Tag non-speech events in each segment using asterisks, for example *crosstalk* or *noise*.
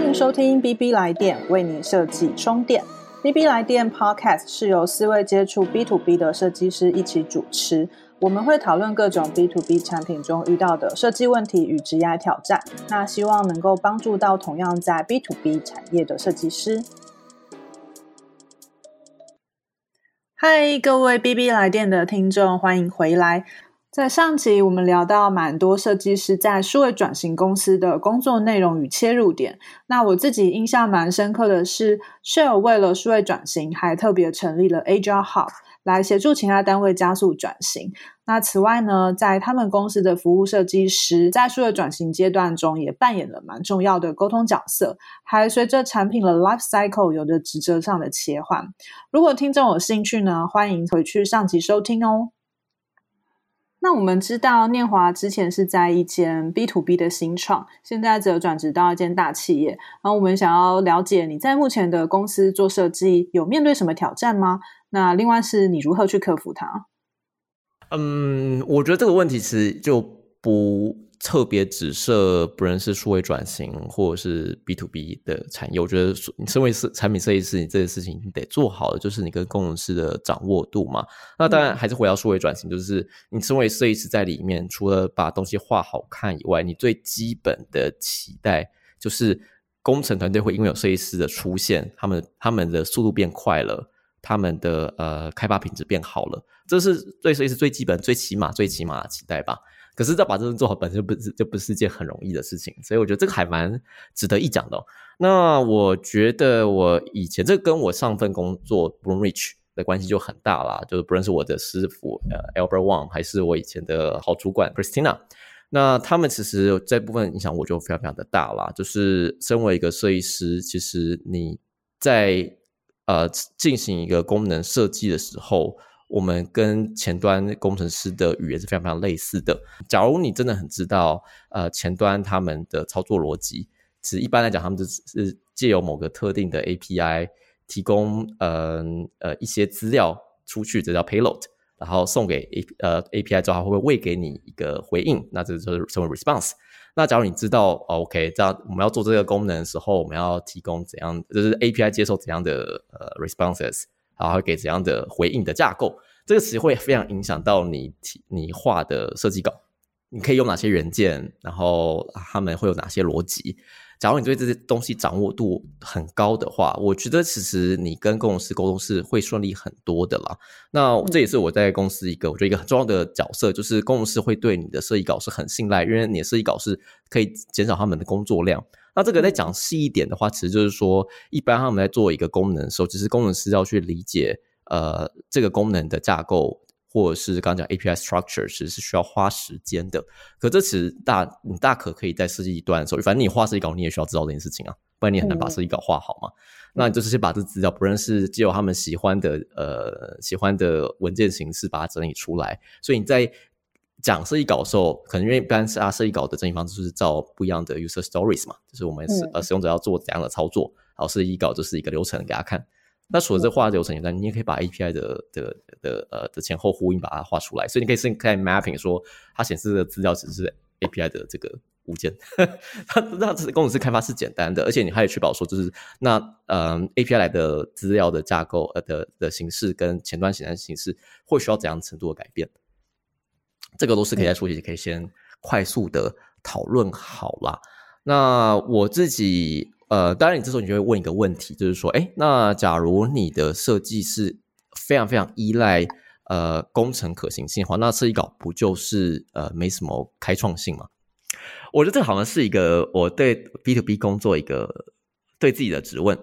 欢迎收听 B B 来电，为你设计充电。B B 来电 Podcast 是由四位接触 B to B 的设计师一起主持，我们会讨论各种 B to B 产品中遇到的设计问题与职业挑战。那希望能够帮助到同样在 B to B 产业的设计师。嗨，各位 B B 来电的听众，欢迎回来。在上集，我们聊到蛮多设计师在数位转型公司的工作内容与切入点。那我自己印象蛮深刻的是，Shell 为了数位转型，还特别成立了 Agile Hub 来协助其他单位加速转型。那此外呢，在他们公司的服务设计师在数位转型阶段中，也扮演了蛮重要的沟通角色，还随着产品的 life cycle 有着职责上的切换。如果听众有兴趣呢，欢迎回去上集收听哦。那我们知道，念华之前是在一间 B to B 的新创，现在则转职到一间大企业。然后我们想要了解你在目前的公司做设计有面对什么挑战吗？那另外是你如何去克服它？嗯，我觉得这个问题其实就不。特别只设不论是数位转型或者是 B to B 的产业，我觉得你身为设产品设计师，你这件事情你得做好的就是你跟工程师的掌握度嘛。那当然还是回到数位转型，就是你身为设计师在里面，除了把东西画好看以外，你最基本的期待就是工程团队会因为有设计师的出现，他们他们的速度变快了，他们的呃开发品质变好了，这是对设计师最基本、最起码、最起码的期待吧。可是要把这种做好，本身不是就不是件很容易的事情，所以我觉得这个还蛮值得一讲的。那我觉得我以前这跟我上份工作 Bloomrich 的关系就很大啦，就是不论是我的师傅呃 Albert Wang，还是我以前的好主管 Christina，那他们其实这部分影响我就非常非常的大啦。就是身为一个设计师，其实你在呃进行一个功能设计的时候。我们跟前端工程师的语言是非常非常类似的。假如你真的很知道，呃，前端他们的操作逻辑，其实一般来讲，他们就是借由某个特定的 API 提供，呃呃一些资料出去，这叫 payload，然后送给 A 呃 API 之后，它会不会喂给你一个回应？那这就是称为 response。那假如你知道，OK，这样我们要做这个功能的时候，我们要提供怎样，就是 API 接受怎样的呃 responses。然后给怎样的回应的架构，这个词会非常影响到你你画的设计稿。你可以用哪些元件，然后他们会有哪些逻辑？假如你对这些东西掌握度很高的话，我觉得其实你跟工程师沟通是会顺利很多的啦。那这也是我在公司一个我觉得一个很重要的角色，就是工程师会对你的设计稿是很信赖，因为你的设计稿是可以减少他们的工作量。那这个再讲细一点的话，其实就是说，一般他们在做一个功能的时候，其实工程师要去理解，呃，这个功能的架构，或者是刚刚讲 API structure，其实是需要花时间的。可这其实大你大可可以在设计一段的时候，反正你画设计稿，你也需要知道这件事情啊，不然你很难把设计稿画好嘛。那你就是先把这资料，不论是借由他们喜欢的呃喜欢的文件形式，把它整理出来。所以你在讲设计稿的时候，可能因为一般是啊，设计稿的整理方式是照不一样的 user stories 嘛，就是我们使呃使用者要做怎样的操作，然后设计稿就是一个流程给他看。那除了这画流程以外，你也可以把 API 的的的呃的前后呼应把它画出来，所以你可以是看 mapping 说它显示的资料只是 API 的这个物件，*laughs* 它那这工程师开发是简单的，而且你还得确保说就是那呃 API 来的资料的架构呃的的形式跟前端显示形式会需要怎样程度的改变。这个都是可以在初期可以先快速的讨论好啦。那我自己呃，当然你这时候你就会问一个问题，就是说，哎，那假如你的设计是非常非常依赖呃工程可行性的话，那设计稿不就是呃没什么开创性吗？我觉得这好像是一个我对 B to B 工作一个对自己的质问。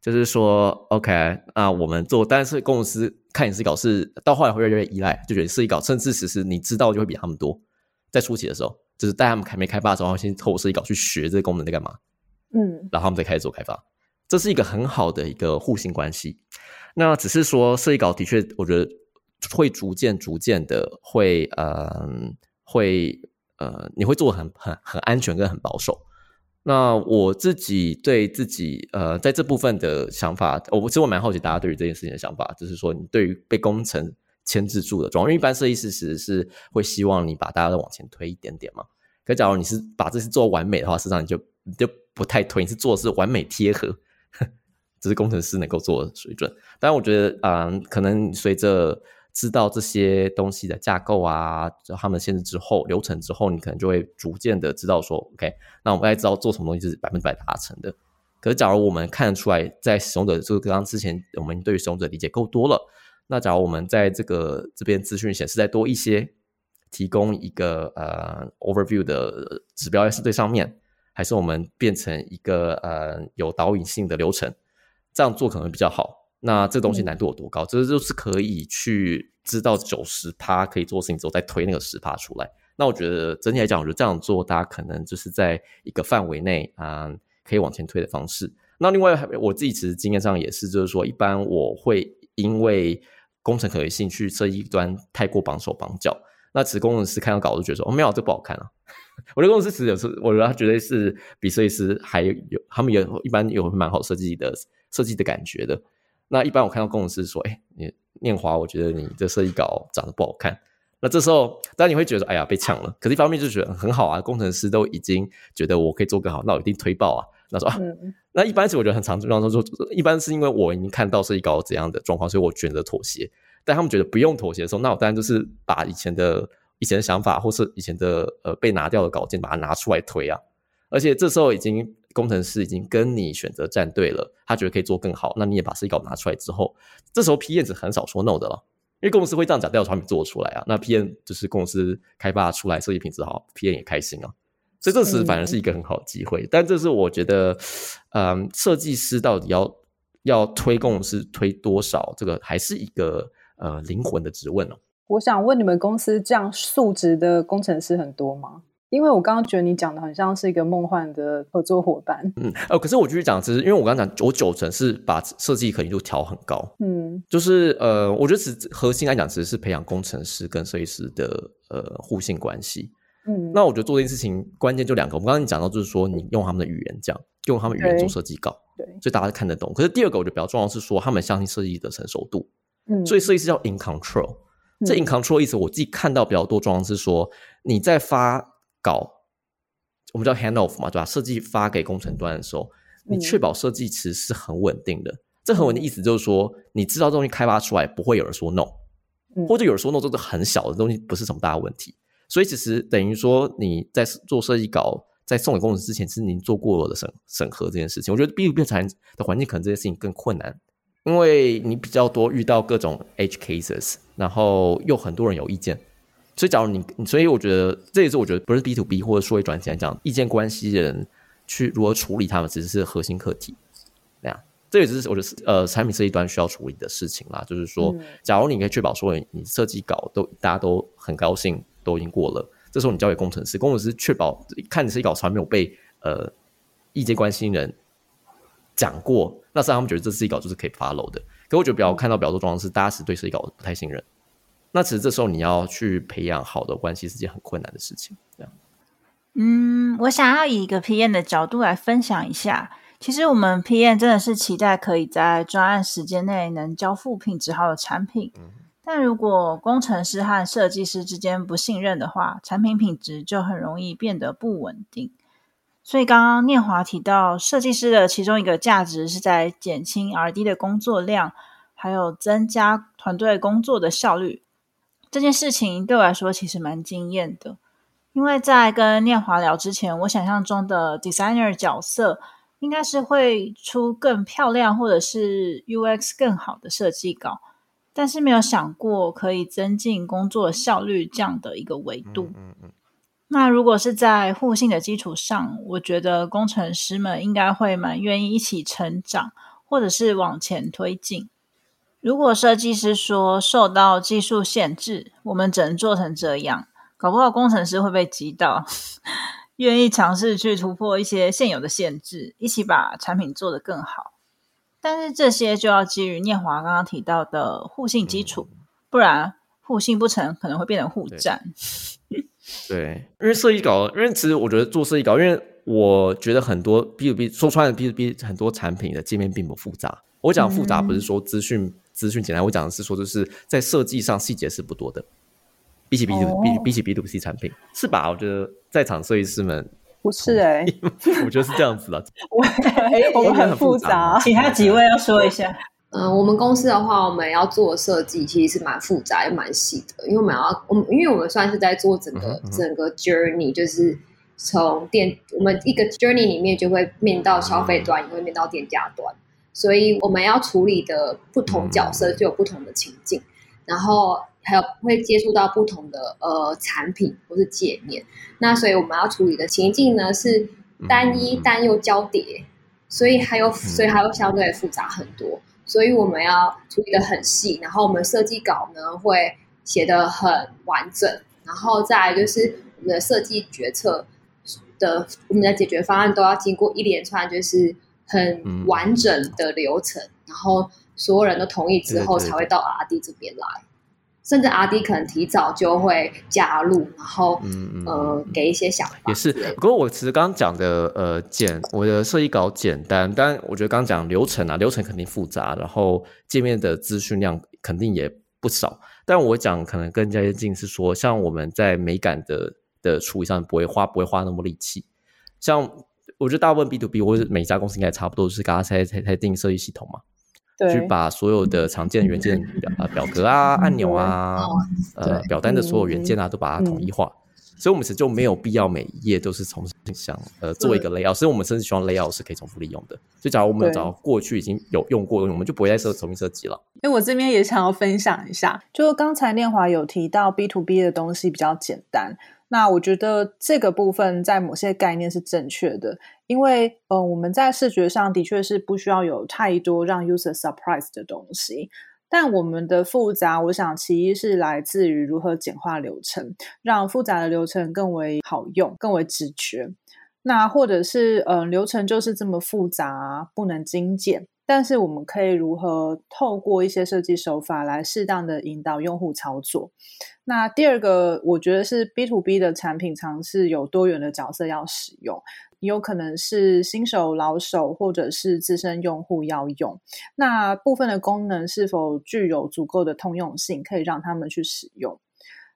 就是说，OK，那我们做，但是公司看你设计稿是到后来会越来越依赖，就觉得设计稿，甚至其实你知道就会比他们多。在初期的时候，就是带他们还没开发的时候，先透过设计稿去学这个功能在干嘛，嗯，然后他们再开始做开发，这是一个很好的一个互信关系。那只是说设计稿的确，我觉得会逐渐逐渐的会，呃，会，呃，你会做很很很安全跟很保守。那我自己对自己呃，在这部分的想法，我其实我蛮好奇大家对于这件事情的想法，就是说你对于被工程牵制住的状况，因为一般设计师其实是会希望你把大家都往前推一点点嘛。可假如你是把这些做完美的话，实际上你就你就不太推，你是做的是完美贴合，*laughs* 只是工程师能够做的水准。但，我觉得啊，可能随着知道这些东西的架构啊，就他们限制之后、流程之后，你可能就会逐渐的知道说，OK，那我们该知道做什么东西是百分之百达成的。可是，假如我们看得出来，在使用者这个刚刚之前，我们对于使用者理解够多了，那假如我们在这个这边资讯显示再多一些，提供一个呃 overview 的指标是最上面，还是我们变成一个呃有导引性的流程，这样做可能比较好。那这东西难度有多高？这就是可以去知道九十趴可以做事情之后，再推那个十趴出来。那我觉得整体来讲，我觉得这样做，大家可能就是在一个范围内啊。可以往前推的方式。那另外，我自己其实经验上也是，就是说，一般我会因为工程可行性去设计一端太过绑手绑脚。那其实工程师看到稿就觉得说，哦，没有，这不好看啊。*laughs* 我的工程师其实有时，我觉得他绝对是比设计师还有，他们有一般有蛮好设计的设计的感觉的。那一般我看到工程师说，哎，你念华，我觉得你这设计稿长得不好看。那这时候，当然你会觉得，哎呀，被抢了。可是一方面就觉得很好啊，工程师都已经觉得我可以做更好，那我一定推爆啊。那说啊，那一般是我觉得很常状况说，一般是因为我已经看到设计稿怎样的状况，所以我选择妥协。但他们觉得不用妥协的时候，那我当然就是把以前的以前的想法，或是以前的呃被拿掉的稿件，把它拿出来推啊。而且这时候已经工程师已经跟你选择站队了，他觉得可以做更好，那你也把设计稿拿出来之后，这时候 P 验子很少说 no 的了。因为公司会这样讲，调产品做出来啊，那 PM 就是公司开发出来设计品质好，PM 也开心啊，所以这时反而是一个很好的机会。但这是我觉得，嗯，设计师到底要要推公司推多少，这个还是一个呃灵魂的质问哦。我想问你们公司这样素质的工程师很多吗？因为我刚刚觉得你讲的很像是一个梦幻的合作伙伴。嗯，呃，可是我继续讲，其实因为我刚刚讲，我九成是把设计可能度调很高。嗯，就是呃，我觉得其实核心来讲，其实是培养工程师跟设计师的呃互信关系。嗯，那我觉得做这件事情关键就两个，我们刚刚讲到就是说，你用他们的语言讲，用他们语言做设计稿，对，所以大家看得懂。可是第二个我觉得比较重要是说，他们相信设计的成熟度。嗯，所以设计师叫 in control。这 in control 意思，我自己看到比较多状况是说，你在发稿。我们叫 hand off 嘛，对吧？设计发给工程端的时候，你确保设计其实是很稳定的。这很稳定意思就是说，你知道东西开发出来不会有人说 no，或者有人说 no，这是很小的东西，不是什么大问题。所以其实等于说你在做设计稿在送给工程师之前，其实您做过了审审核这件事情。我觉得 B to B 产的环境可能这件事情更困难，因为你比较多遇到各种 cases，然后又很多人有意见。所以，假如你，所以我觉得这也是我觉得不是 B to B 或者说会转型来讲，意见关系人去如何处理他们，其实是核心课题。那样，这也是我觉得呃产品设计端需要处理的事情啦。就是说，假如你可以确保说你设计稿都大家都很高兴，都已经过了，这时候你交给工程师，工程师确保看你设计稿从来没有被呃意见关系人讲过，那实际上他们觉得这设计稿就是可以 follow 的。可我觉得比较看到比较多状况是，大家是对设计稿不太信任。那其实这时候你要去培养好的关系是件很困难的事情。这样，嗯，我想要以一个 PM 的角度来分享一下。其实我们 PM 真的是期待可以在专案时间内能交付品质好的产品。但如果工程师和设计师之间不信任的话，产品品质就很容易变得不稳定。所以刚刚念华提到，设计师的其中一个价值是在减轻 R&D 的工作量，还有增加团队工作的效率。这件事情对我来说其实蛮惊艳的，因为在跟念华聊之前，我想象中的 designer 角色应该是会出更漂亮或者是 UX 更好的设计稿，但是没有想过可以增进工作效率这样的一个维度。那如果是在互信的基础上，我觉得工程师们应该会蛮愿意一起成长，或者是往前推进。如果设计师说受到技术限制，我们只能做成这样，搞不好工程师会被击到，愿意尝试去突破一些现有的限制，一起把产品做得更好。但是这些就要基于念华刚刚提到的互信基础，不然互信不成，可能会变成互战。*laughs* 对，因为设计稿，因为其实我觉得做设计稿，因为我觉得很多 B to B 说穿了 B to B 很多产品的界面并不复杂。我讲复杂不是说资讯。资讯简单，我讲的是说，就是在设计上细节是不多的，比起 B to B 比起 B to C 产品是吧？我觉得在场设计师们不是哎、我觉得是这样子的。*laughs* 我我们很复杂。其他几位要说一下。嗯、我们公司的话，我们要做设计其实是蛮复杂又蛮细的，因为我们要我们因为我们算是在做整个、嗯嗯整个 journey，就是从店我们一个 journey 里面就会面到消费端，也会面到店家端，所以我们要处理的不同角色就有不同的情境，然后还有会接触到不同的呃产品或是界面，那所以我们要处理的情境呢是单一嗯。但又交叠，所以还有所以还有相对复杂很多。所以我们要处理的很细，然后我们设计稿呢会写的很完整，然后再来就是我们的设计决策的我们的解决方案都要经过一连串就是很嗯。完整的流程，然后所有人都同意之后才会到 R D 这边来，甚至 R D 可能提早就会加入，然后嗯嗯呃给一些想法也是不过我其实刚刚讲的呃简，我的设计稿简单，但我觉得刚刚讲流程啊，流程肯定复杂，然后界面的资讯量肯定也不少。但我讲可能更加接近是说，像我们在美感的的处理上不会花不会花那么力气。像我觉得大部分 B to B 或者每家公司应该差不多是刚刚才才才定设计系统嘛，去对，把所有的常见元件表啊表格啊、按钮啊、呃表单的所有元件啊，都把它统一化。所以，我们其实就没有必要每一页都是重新想呃做一个 layout，所以我们甚至希望 layout 是可以重复利用的。所以，假如我们有找到过去已经有用过我们就不会再设重新设计了。因为我这边也想要分享一下，就刚才念华有提到 B to B 的东西比较简单，那我觉得这个部分在某些概念是正确的，因为呃我们在视觉上的确是不需要有太多让 user surprise 的东西。但我们的复杂，我想其一是来自于如何简化流程，让复杂的流程更为好用、更为直觉。那或者是呃流程就是这么复杂，不能精简，但是我们可以如何透过一些设计手法来适当的引导用户操作。那第二个，我觉得是 B to B 的产品尝试有多元的角色要使用，有可能是新手、老手，或者是资深用户要用。那部分的功能是否具有足够的通用性，可以让他们去使用？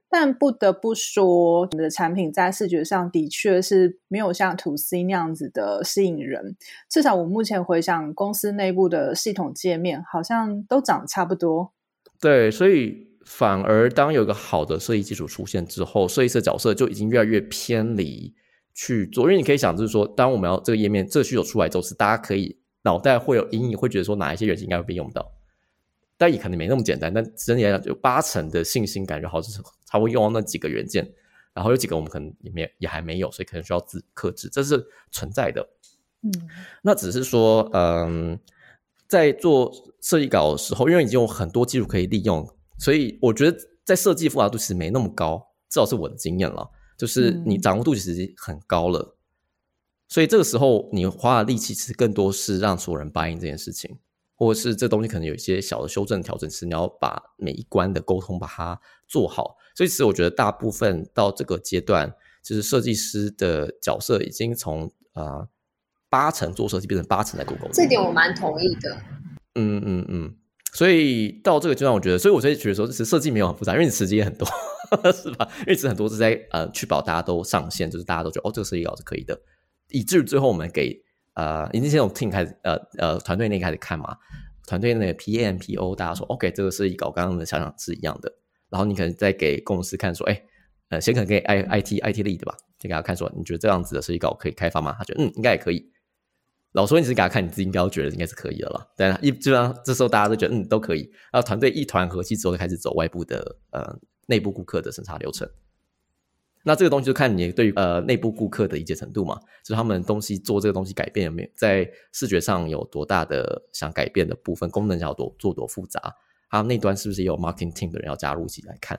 但不得不说，我们的产品在视觉上的确是没有像 To C 那样子的吸引人。至少我目前回想，公司内部的系统界面好像都长得差不多。对，所以反而当有一个好的设计基础出现之后，设计师的角色就已经越来越偏离去做。因为你可以想，就是说，当我们要这个页面这需求出来之后，是大家可以脑袋会有阴影，会觉得说哪一些元件应该会被用到。但也可能没那么简单，但整体来讲，有八成的信心感觉好，就是才会用到那几个元件，然后有几个我们可能也没也还没有，所以可能需要自克制，这是存在的。嗯，那只是说，嗯，在做设计稿的时候，因为已经有很多技术可以利用，所以我觉得在设计复杂度其实没那么高，至少是我的经验了。就是你嗯掌握度其实很高了，所以这个时候你花的力气其实更多是让所有人 buy in 这件事情，或者是这东西可能有一些小的修正调整，是你要把每一关的沟通把它做好。所以其实我觉得大部分到这个阶段，就是设计师的角色已经从啊八成做设计变成八成在做沟通。这点我蛮同意的。嗯嗯嗯，所以到这个阶段，我觉得，所以我所以觉得说，其实设计没有很复杂，因为你时间也很多，*laughs* 是吧？因为其实很多是在呃确保大家都上线，就是大家都觉得哦，这个设计稿是可以的，以至于最后我们给呃已经先从 team 开始呃呃团队内开始看嘛，团队内的 PM、PO 大家说 OK，这个设计稿刚刚的想想是一样的，然后你可能再给公司看说，哎，呃，先可能给 I I T I T lead 吧，先给他看说，你觉得这样子的设计稿可以开发吗？他觉得嗯，应该也可以。老说，你只是给他看，你自己应该觉得应该是可以的了。但一基本上这时候大家都觉得嗯都可以，然后团队一团和气之后，开始走外部的呃内部顾客的审查流程。那这个东西就看你对于呃内部顾客的理解程度嘛，就是他们东西做这个东西改变有没有在视觉上有多大的想改变的部分，功能要多做多复杂，还有那端是不是也有 marketing team 的人要加入一起来看，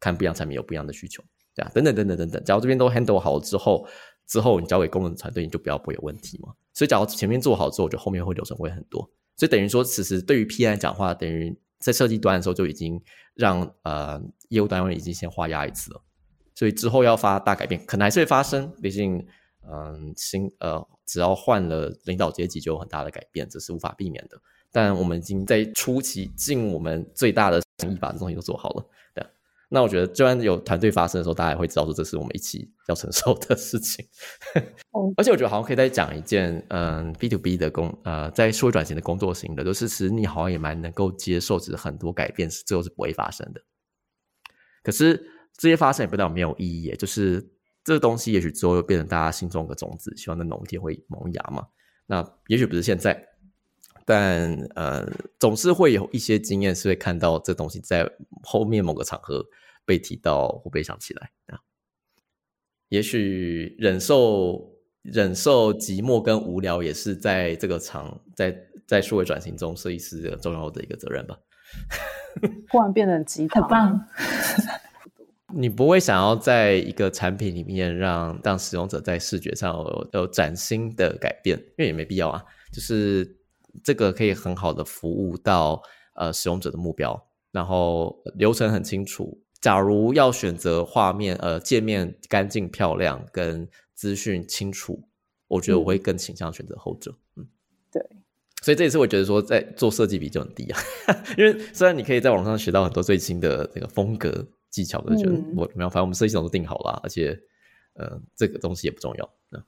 看不一样产品有不一样的需求，对啊，等等等等等等。假如这边都 handle 好了之后，之后你交给工程团队，你就不要不会有问题嘛。所以假如前面做好之后，我觉得后面会流程会很多。所以等于说，其实对于 P 来讲话，等于在设计端的时候就已经让呃业务单位已经先画押一次了。所以之后要发大改变，可能还是会发生。毕竟，嗯，新呃，只要换了领导阶级，就有很大的改变，这是无法避免的。但我们已经在初期尽我们最大的诚意把这东西都做好了。对，那我觉得，就算有团队发生的时候，大家也会知道说这是我们一起要承受的事情。*laughs* 而且我觉得好像可以再讲一件，嗯，B to B 的工，呃，在数位转型的工作型的，就是其实你好像也蛮能够接受，只是很多改变是最后是不会发生的。可是这些发生也不代表没有意义，就是这个东西也许之后又变成大家心中的种子，希望在某一天会萌芽嘛。那也许不是现在。但呃，总是会有一些经验是会看到这东西在后面某个场合被提到或被想起来啊。也许忍受忍受寂寞跟无聊，也是在这个场在在数位转型中设计师重要的一个责任吧。*laughs* 突然变成吉他，很棒。你不会想要在一个产品里面让让使用者在视觉上有有崭新的改变，因为也没必要啊，就是。这个可以很好的服务到呃使用者的目标，然后流程很清楚。假如要选择画面呃界面干净漂亮跟资讯清楚，我觉得我会更倾向选择后者。嗯，对。所以这也是我觉得说在做设计比就很低啊，*laughs* 因为虽然你可以在网上学到很多最新的那个风格技巧，可是觉得我没有，反正我们设计总都定好了，而且呃这个东西也不重要。嗯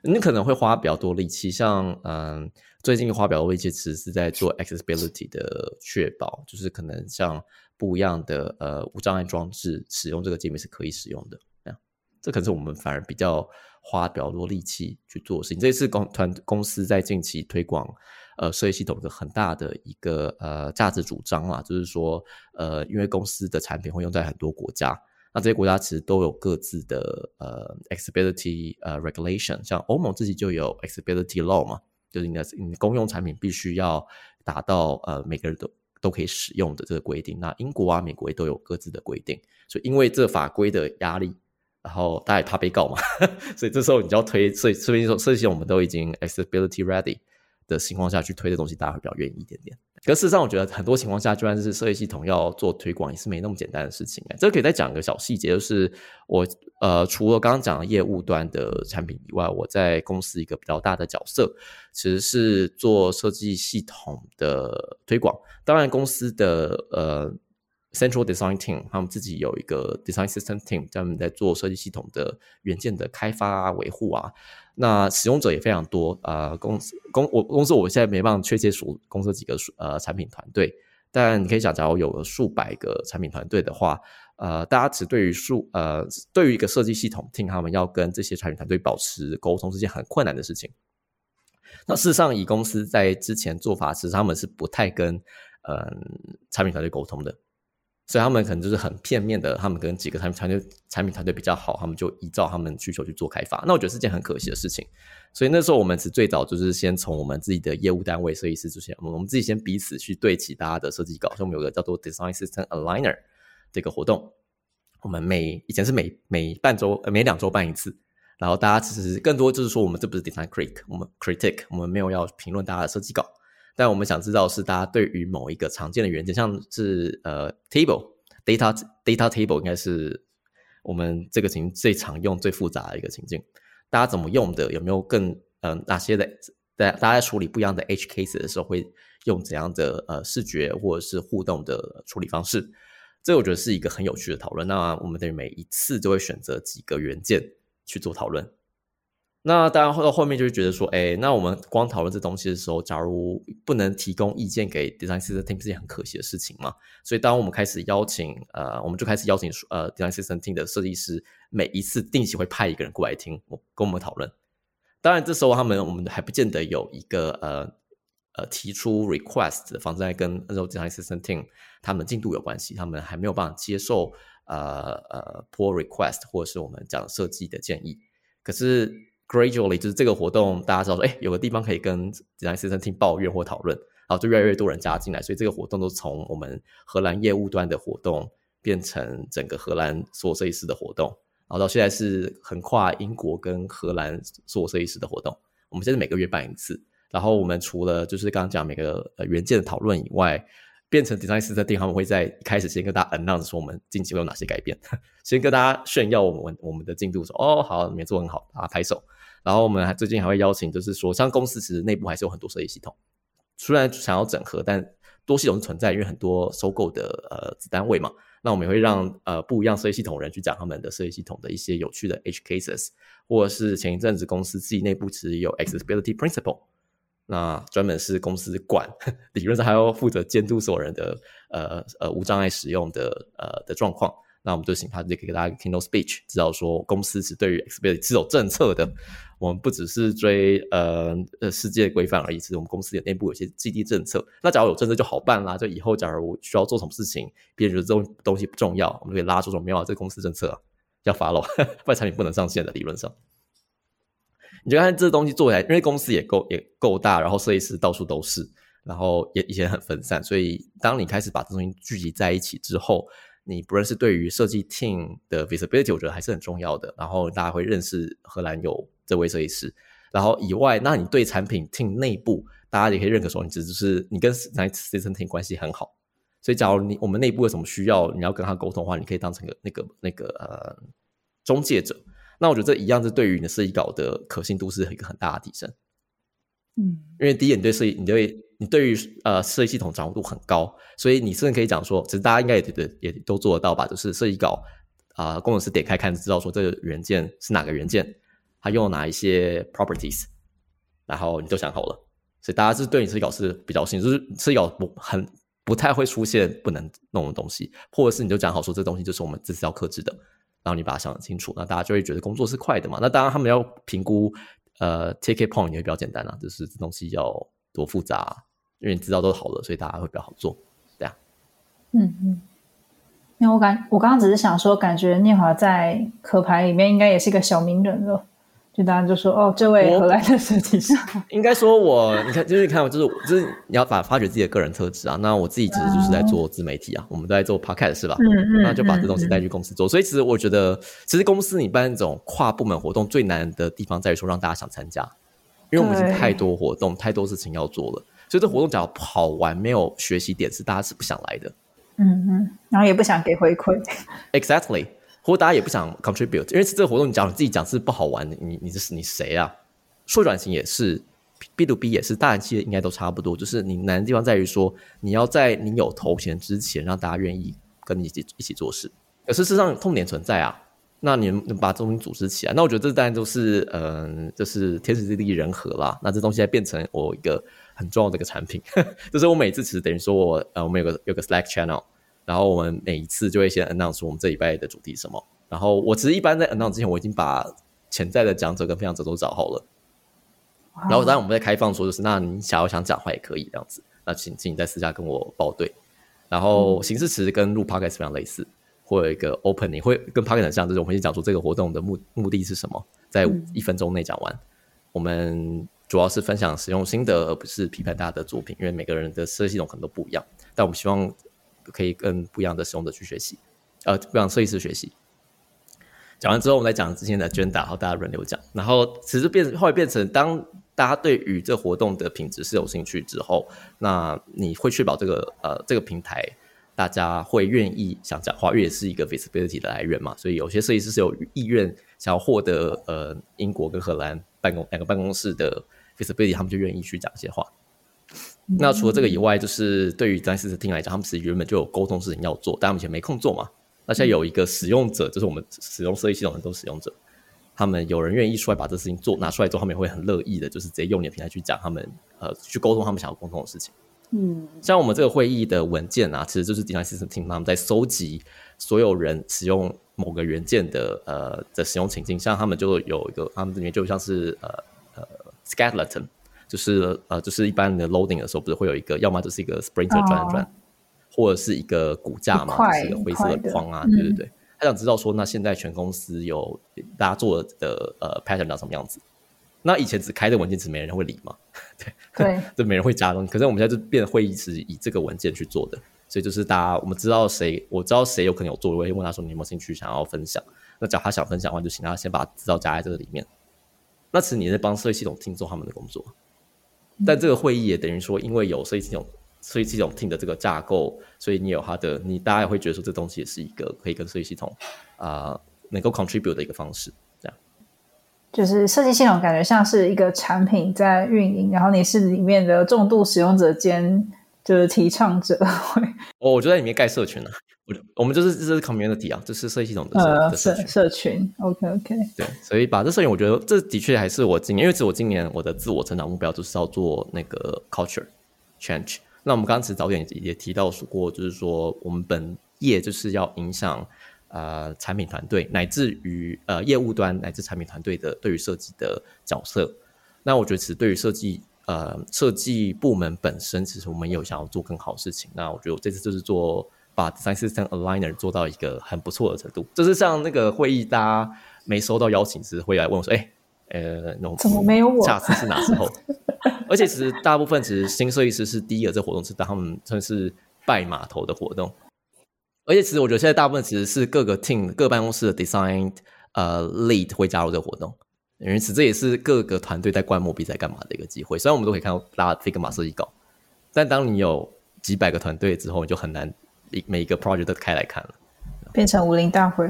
你可能会花比较多力气，像嗯，最近花比较多力气，其实是在做 accessibility 的确保，就是可能像不一样的呃无障碍装置使用这个界面是可以使用的。这样，这可能是我们反而比较花比较多力气去做的事情。这次公团公司在近期推广呃设计系统的很大的一个呃价值主张啊，就是说呃，因为公司的产品会用在很多国家。那这些国家其实都有各自的呃 accessibility 呃 regulation，像欧盟自己就有 accessibility law 嘛，就是你的你公用产品必须要达到呃每个人都都可以使用的这个规定。那英国啊、美国也都有各自的规定，所以因为这法规的压力，然后大家怕被告嘛，*laughs* 所以这时候你就要推，所以设计说设计我们都已经 accessibility ready 的情况下去推的东西，大家会比较愿意一点点。可事实上，我觉得很多情况下，就算是设计系统要做推广，也是没那么简单的事情。这可以再讲一个小细节，就是我呃，除了刚刚讲的业务端的产品以外，我在公司一个比较大的角色，其实是做设计系统的推广。当然，公司的呃 Central Design Team 他们自己有一个 Design System Team，专门在做设计系统的元件的开发啊、维护啊。那使用者也非常多啊，公司公我公司我现在没办法确切数公司几个数呃产品团队，但你可以想，假如有个数百个产品团队的话，呃，大家只对于数呃对于一个设计系统，听他们要跟这些产品团队保持沟通是件很困难的事情。那事实上，以公司在之前做法，其实他们是不太跟嗯产品团队沟通的。所以他们可能就是很片面的，他们跟几个产品团队、产品团队比较好，他们就依照他们需求去做开发。那我觉得是件很可惜的事情。所以那时候我们是最早就是先从我们自己的业务单位设计师之前，我们自己先彼此去对齐大家的设计稿。所以我们有个叫做 Design System Aligner 这个活动，我们每以前是每每半周、每两周办一次。然后大家其实更多就是说，我们这不是 Design Critic，我们 Critic，我们没有要评论大家的设计稿。但我们想知道是大家对于某一个常见的元件，像是呃 table data data table 应该是我们这个情最常用、最复杂的一个情境，大家怎么用的？有没有更嗯哪些的？在大家在处理不一样的 H case 的时候，会用怎样的呃视觉或者是互动的处理方式？这我觉得是一个很有趣的讨论。那我们等于每一次都会选择几个元件去做讨论。那当然，到后面就会觉得说，哎，那我们光讨论这东西的时候，假如不能提供意见给 design system team，是件很可惜的事情嘛。所以，当我们开始邀请，呃，我们就开始邀请呃 design system team 的设计师，每一次定期会派一个人过来听，我跟我们讨论。当然，这时候他们我们还不见得有一个呃呃提出 request 的方式，跟那时候 design system team 他们进度有关系，他们还没有办法接受呃呃 pull request 或者是我们讲设计的建议，可是。Gradually，就是这个活动，大家知道说，哎，有个地方可以跟 design system team 抱怨或讨论，然后就越来越多人加进来，所以这个活动都从我们荷兰业务端的活动变成整个荷兰所有设计师的活动，然后到现在是横跨英国跟荷兰所有设计师的活动。我们现在每个月办一次，然后我们除了就是刚刚讲每个呃原件的讨论以外，变成 design system team 他们会在一开始先跟大家 announce 说我们近期会有哪些改变，*laughs* 先跟大家炫耀我们我们的进度，说哦好，你们做很好，大家拍手。然后我们还最近还会邀请，就是说，像公司其实内部还是有很多设计系统，虽然想要整合，但多系统存在，因为很多收购的呃子单位嘛，那我们也会让呃不一样设计系统人去讲他们的设计系统的一些有趣的 edge cases，或者是前一阵子公司自己内部其实有 accessibility principle，那专门是公司管，*laughs* 理论上还要负责监督所有人的呃呃无障碍使用的呃的状况。那我们就请他直接给大家 keynote speech，知道说公司是对于 accessibility 是有政策的。我们不只是追呃呃世界规范而已，其实我们公司的内部有些基地政策。那假如有政策就好办啦，就以后假如我需要做什么事情，别人觉得这种东西不重要，我们可以拉出什么没有这个公司政策要 follow，*laughs* 不然产品不能上线的理论上。你就看这东西做起来，因为公司也够也够大，然后设计师到处都是，然后也以前很分散，所以当你开始把这东西聚集在一起之后。你不认识对于设计 team 的 visibility，我觉得还是很重要的。然后大家会认识荷兰有这位设计师，然后以外，那你对产品 team 内部，大家也可以认可说，你只是你跟那 system team 关系很好。所以，假如你我们内部有什么需要，你要跟他沟通的话，你可以当成个那个那个呃中介者。那我觉得这一样是对于你的设计稿的可信度是一个很大的提升。嗯，因为第一，你对设计，你对你对于呃设计系统掌握度很高，所以你甚至可以讲说，其实大家应该也也也都做得到吧？就是设计稿啊，工程师点开看，知道说这个元件是哪个元件，它用了哪一些 properties，然后你都想好了。所以大家是对你设计稿是比较信，就是设计稿不很不太会出现不能弄的东西，或者是你就讲好说这东西就是我们这次要克制的，然后你把它想清楚，那大家就会觉得工作是快的嘛。那当然他们要评估呃 take point 也会比较简单啊，就是这东西要多复杂。因为你知道都好了，所以大家会比较好做，对啊。嗯嗯，因为我感我刚刚只是想说，感觉念华在壳牌里面应该也是一个小名人了。就大家就说哦，这位荷兰的设计师。*laughs* 应该说我，你看，就是你看，就是就是你要把发掘自己的个人特质啊。那我自己其实就是在做自媒体啊，我们都在做 podcast 是吧？嗯嗯。那就把这东西带去公司做。所以其实我觉得，其实公司你办这种跨部门活动最难的地方在于说让大家想参加，因为我们已经太多活动，太多事情要做了。所以这活动只要跑完没有学习点，是大家是不想来的。嗯嗯，然后也不想给回馈。Exactly，或者大家也不想 contribute，因为这个活动你讲你自己讲是不好玩，你你这是你谁啊？数转型也是，B to B 也是，大企业应该都差不多。就是你难的地方在于说，你要在你有头衔之前，让大家愿意跟你一起一起做事。可事实上痛点存在啊，那你能把这东西组织起来？那我觉得这当然都是嗯，就是天时地利人和啦。那这东西变成我一个。很重要的一个产品，*laughs* 就是我每次其实等于说我呃，我们有个有个 Slack channel，然后我们每一次就会先 announce 我们这礼拜的主题什么。然后我其实一般在 announce 之前，我已经把潜在的讲者跟分享者都找好了。然后当然我们在开放说，就是那你想要想讲话也可以这样子，那请请你在私下跟我报对。然后形式其实跟录 podcast 非常类似，会有一个 opening，会跟 podcast 很像，就是我们先讲出这个活动的目目的是什么，在一分钟内讲完。我们。主要是分享使用心得，而不是批判大家的作品，因为每个人的设计系统可能都不一样。但我们希望可以跟不一样的使用者去学习，呃，不一样设计师学习。讲完之后，我们再讲之前的 agenda，然后大家轮流讲。然后其实变后来变成，当大家对于这活动的品质是有兴趣之后，那你会确保这个呃这个平台大家会愿意想讲话，因为也是一个 visibility 的来源嘛。所以有些设计师是有意愿想要获得呃英国跟荷兰办公两个办公室的。visibility，他们就愿意去讲一些话。那除了这个以外，就是对于詹士的听来讲，他们其实原本就有沟通事情要做，但他们以前没空做嘛。那现在有一个使用者，就是我们使用设计系统很多使用者，他们有人愿意出来把这事情做拿出来做，他们也会很乐意的，就是直接用你的平台去讲他们呃去沟通他们想要沟通的事情。嗯，像我们这个会议的文件啊，其实就是迪 system team 他们在收集所有人使用某个元件的呃的使用情境，像他们就有一个，他们里面就像是呃。Skeleton 就是呃，就是一般的 loading 的时候，不是会有一个，要么就是一个 sprinter 转转，或者是一个骨架嘛，就是一个灰色的框啊，对对对。他想知道说，那现在全公司有大家做的呃 pattern 长什么样子？那以前只开的文件，只没人会理嘛，对对，*laughs* 就没人会加东西。可是我们现在就变会议是以这个文件去做的，所以就是大家我们知道谁，我知道谁有可能有做，我会问他说你有没有兴趣想要分享？那只要他想分享的话，就请他先把资料加在这个里面。那其实你在帮设计系统听做他们的工作，但这个会议也等于说，因为有设计系统设计系统听的这个架构，所以你有它的，你大家也会觉得说，这东西也是一个可以跟设计系统啊能够 contribute 的一个方式。这样，就是设计系统感觉像是一个产品在运营，然后你是里面的重度使用者兼就是提倡者会。我我就在里面盖社群了。我我们就是这是 community 啊，这是设计系统的呃社社社群。OK OK。对，所以把这社群，我觉得这的确还是我今年，因为是我今年我的自我成长目标就是要做那个 culture change。那我们刚刚其实早点也提到说过，就是说我们本业就是要影响呃产品团队，乃至于呃业务端乃至产品团队的对于设计的角色。那我觉得其实对于设计呃设计部门本身，其实我们也有想要做更好的事情。那我觉得我这次就是做把 design system aligner 做到一个很不错的程度，就是像那个会议大家没收到邀请时会来问我说，哎。呃，那怎么没有我？下次是哪时候？*laughs* 而且其实大部分其实新设计师是第一个这活动是当他们算是拜码头的活动。而且其实我觉得现在大部分其实是各个 team 各办公室的 design 呃 lead 会加入这个活动，因此这也是各个团队在观摩比赛干嘛的一个机会。虽然我们都可以看到拉 Figma 设计稿，但当你有几百个团队之后，你就很难每一个 project 都开来看了，变成武林大会。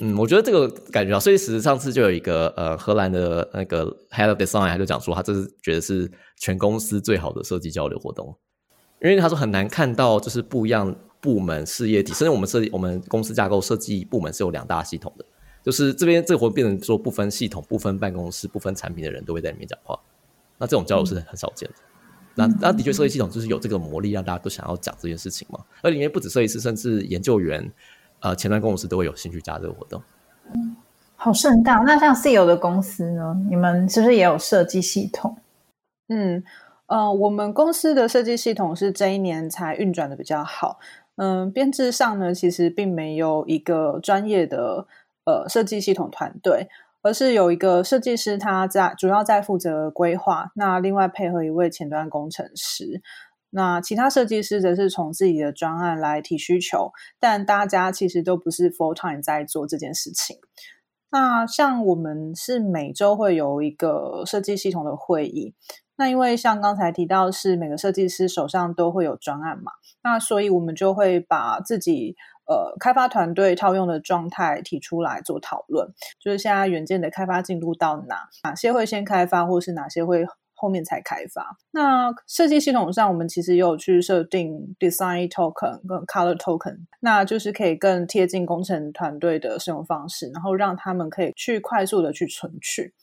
嗯，我觉得这个感觉啊，所以其实上次就有一个呃荷兰的那个 head of design，他就讲说，他这是觉得是全公司最好的设计交流活动，因为他说很难看到就是不一样部门事业体，甚至我们设计我们公司架构设计部门是有两大系统的，就是这边这个活动变成说不分系统、不分办公室、不分产品的人都会在里面讲话，那这种交流是很少见的。那那的确设计系统就是有这个魔力，让大家都想要讲这件事情嘛。而里面不止设计师，甚至研究员。呃，前端公司都会有兴趣加这个活动，嗯，好盛大。那像 CEO 的公司呢？你们是不是也有设计系统？嗯，呃，我们公司的设计系统是这一年才运转的比较好。嗯，编制上呢，其实并没有一个专业的呃设计系统团队，而是有一个设计师他在主要在负责规划，那另外配合一位前端工程师。那其他设计师则是从自己的专案来提需求，但大家其实都不是 full time 在做这件事情。那像我们是每周会有一个设计系统的会议，那因为像刚才提到是每个设计师手上都会有专案嘛，那所以我们就会把自己呃开发团队套用的状态提出来做讨论，就是现在原件的开发进度到哪，哪些会先开发，或是哪些会。后面才开发。那设计系统上，我们其实也有去设定 design token 跟 color token，那就是可以更贴近工程团队的使用方式，然后让他们可以去快速的去存取。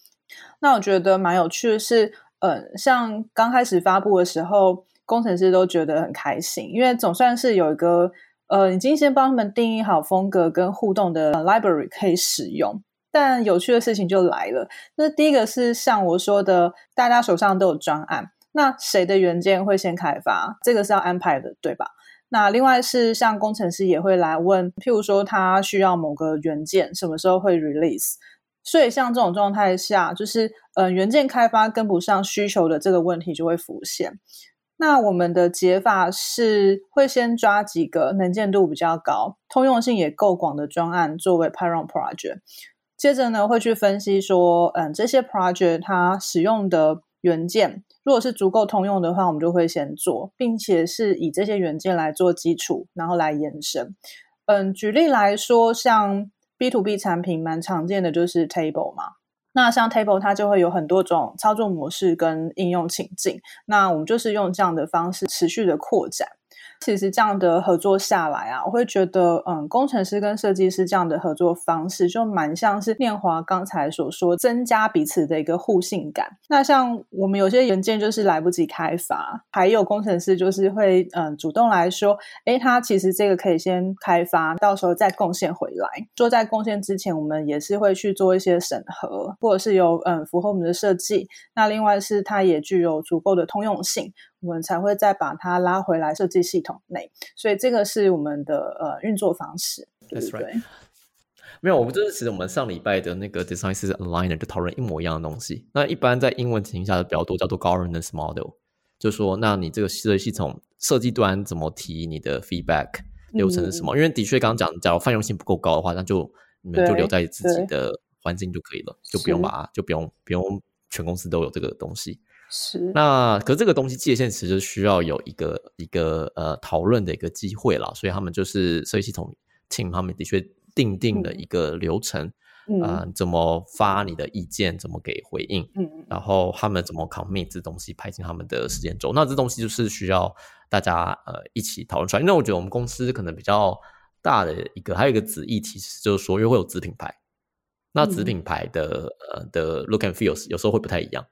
那我觉得蛮有趣的是，呃，像刚开始发布的时候，工程师都觉得很开心，因为总算是有一个呃，已经先帮他们定义好风格跟互动的 library 可以使用。但有趣的事情就来了。那第一个是像我说的，大家手上都有专案，那谁的原件会先开发？这个是要安排的，对吧？那另外是像工程师也会来问，譬如说他需要某个原件，什么时候会 release？所以像这种状态下，就是呃原件开发跟不上需求的这个问题就会浮现。那我们的解法是会先抓几个能见度比较高、通用性也够广的专案作为 parent project。接着呢，会去分析说，嗯，这些 project 它使用的元件，如果是足够通用的话，我们就会先做，并且是以这些元件来做基础，然后来延伸。嗯，举例来说，像 B to B 产品蛮常见的就是 table 嘛，那像 table 它就会有很多种操作模式跟应用情境，那我们就是用这样的方式持续的扩展。其实这样的合作下来啊，我会觉得，嗯，工程师跟设计师这样的合作方式就蛮像是念华刚才所说，增加彼此的一个互信感。那像我们有些元件就是来不及开发，还有工程师就是会，嗯，主动来说，哎，他其实这个可以先开发，到时候再贡献回来。做在贡献之前，我们也是会去做一些审核，或者是有，嗯，符合我们的设计。那另外是它也具有足够的通用性。我们才会再把它拉回来设计系统内，所以这个是我们的呃运作方式，That's right？没有，我们就是其实我们上礼拜的那个 design system aligner 就讨论一模一样的东西。那一般在英文情形下的比较多，叫做 governance model，就说那你这个设计系统设计端怎么提你的 feedback 流程是什么？因为的确刚刚讲，假如泛用性不够高的话，那就你们就留在自己的环境就可以了，就不用把就不用不用全公司都有这个东西。是，那可这个东西界限其实需要有一个一个呃讨论的一个机会啦，所以他们就是设计系统 team 他们的确定定了一个流程，呃，怎么发你的意见，怎么给回应，嗯，然后他们怎么 commit 这东西排进他们的时间轴，那这东西就是需要大家呃一起讨论出来。因为我觉得我们公司可能比较大的一个，还有一个子议题，就是说因为会有子品牌，那子品牌的呃的 look and feels 有时候会不太一样。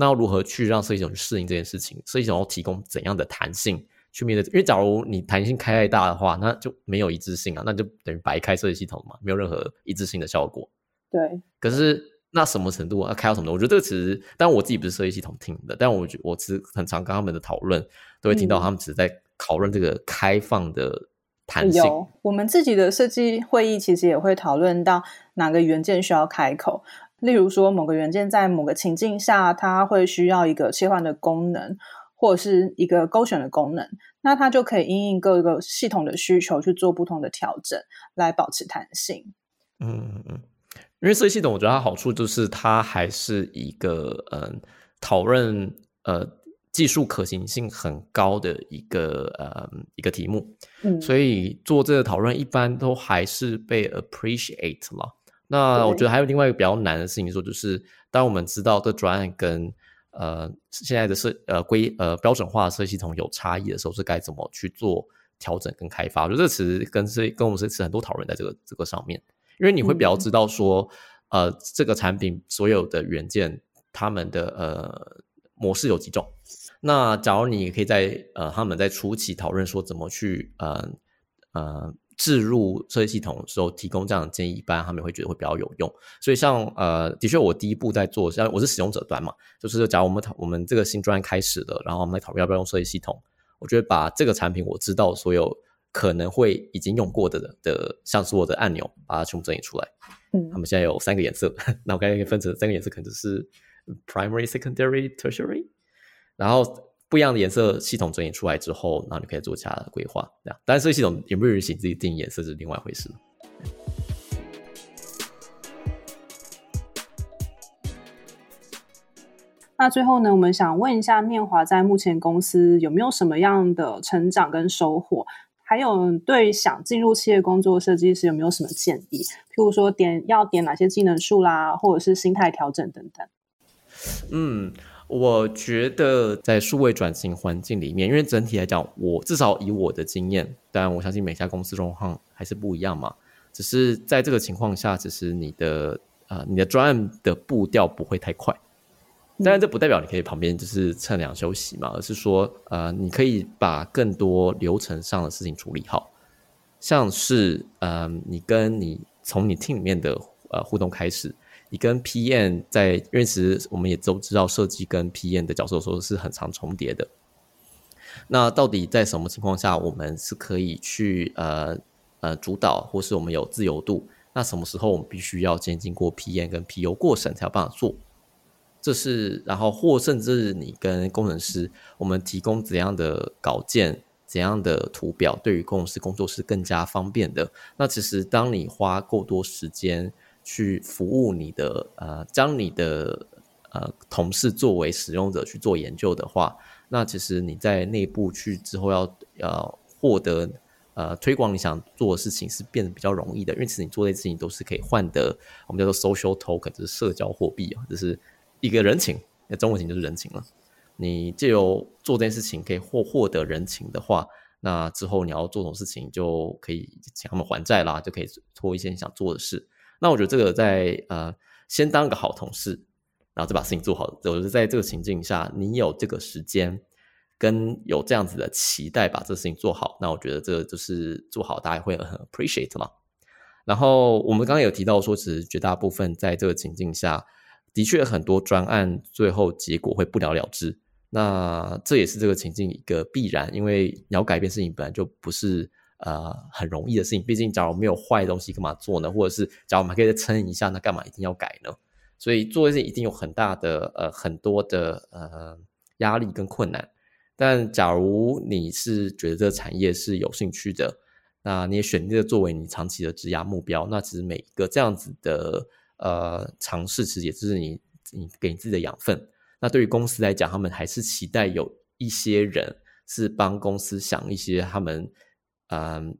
那要如何去让设计总去适应这件事情？设计总要提供怎样的弹性去面对？因为假如你弹性开太大的话，那就没有一致性啊，那就等于白开设计系统嘛，没有任何一致性的效果。对。可是那什么程度啊开到什么？我觉得这个其实，但我自己不是设计系统听的，但我觉我其实很常跟他们的讨论，都会听到他们只是在讨论这个开放的弹性。有，我们自己的设计会议其实也会讨论到哪个元件需要开口。例如说，某个元件在某个情境下，它会需要一个切换的功能，或者是一个勾选的功能，那它就可以因应各个系统的需求去做不同的调整，来保持弹性。嗯嗯嗯，因为设计系统，我觉得它好处就是它还是一个嗯讨论呃技术可行性很高的一个呃一个题目，嗯，所以做这个讨论一般都还是被 appreciate 了。那我觉得还有另外一个比较难的事情，说就是当我们知道这专案跟呃现在的设呃规呃标准化的设计系统有差异的时候，是该怎么去做调整跟开发？我觉得这其实跟这跟我们这次很多讨论在这个这个上面，因为你会比较知道说呃这个产品所有的元件他们的呃模式有几种。那假如你可以在呃他们在初期讨论说怎么去呃呃。置入设计系统的时候，提供这样的建议，一般他们会觉得会比较有用。所以，像呃，的确，我第一步在做，像我是使用者端嘛，就是假如我们讨我们这个新专开始了，然后我们来讨论要不要用设计系统。我觉得把这个产品我知道所有可能会已经用过的的，像是我的按钮，把它全部整理出来。嗯，他们现在有三个颜色，*laughs* 那我刚才分成三个颜色，可能就是 primary、secondary、tertiary，然后。不一样的颜色系统整理出来之后，然后你可以做其他的规划。这样，但是这个系统有没有人行自己定颜色是另外一回事。那最后呢，我们想问一下念华，在目前公司有没有什么样的成长跟收获？还有对想进入企业工作设计师有没有什么建议？譬如说点要点哪些技能数啦，或者是心态调整等等。嗯。我觉得在数位转型环境里面，因为整体来讲，我至少以我的经验，当然我相信每家公司状况还是不一样嘛。只是在这个情况下，只是你的呃你的专案的步调不会太快。当然，这不代表你可以旁边就是趁凉休息嘛，而是说呃你可以把更多流程上的事情处理好，像是呃你跟你从你 team 里面的呃互动开始。你跟 PM 在，因为其实我们也都知道，设计跟 PM 的角色说是很常重叠的。那到底在什么情况下，我们是可以去呃呃主导，或是我们有自由度？那什么时候我们必须要先经过 PM 跟 PU 过审才有办法做？这是然后或甚至你跟工程师，我们提供怎样的稿件、怎样的图表，对于工程师工作是更加方便的。那其实当你花够多时间。去服务你的呃，将你的呃同事作为使用者去做研究的话，那其实你在内部去之后要要获得呃推广你想做的事情是变得比较容易的，因为其实你做这些事情都是可以换得我们叫做 social token，就是社交货币啊，就是一个人情，那中文型就是人情了。你借由做这件事情可以获获得人情的话，那之后你要做什么事情就可以请他们还债啦，就可以做一些你想做的事。那我觉得这个在呃，先当个好同事，然后再把事情做好。我觉得在这个情境下，你有这个时间跟有这样子的期待把这事情做好，那我觉得这个就是做好，大家会很 appreciate 嘛。然后我们刚刚有提到说，其实绝大部分在这个情境下的确很多专案最后结果会不了了之。那这也是这个情境一个必然，因为你要改变事情本来就不是。呃，很容易的事情。毕竟，假如没有坏东西，干嘛做呢？或者是，假如我们可以再撑一下，那干嘛一定要改呢？所以，做这些一定有很大的呃，很多的呃压力跟困难。但假如你是觉得这个产业是有兴趣的，那你也选这个作为你长期的职涯目标，那其实每一个这样子的呃尝试，其实也就是你你给你自己的养分。那对于公司来讲，他们还是期待有一些人是帮公司想一些他们。嗯，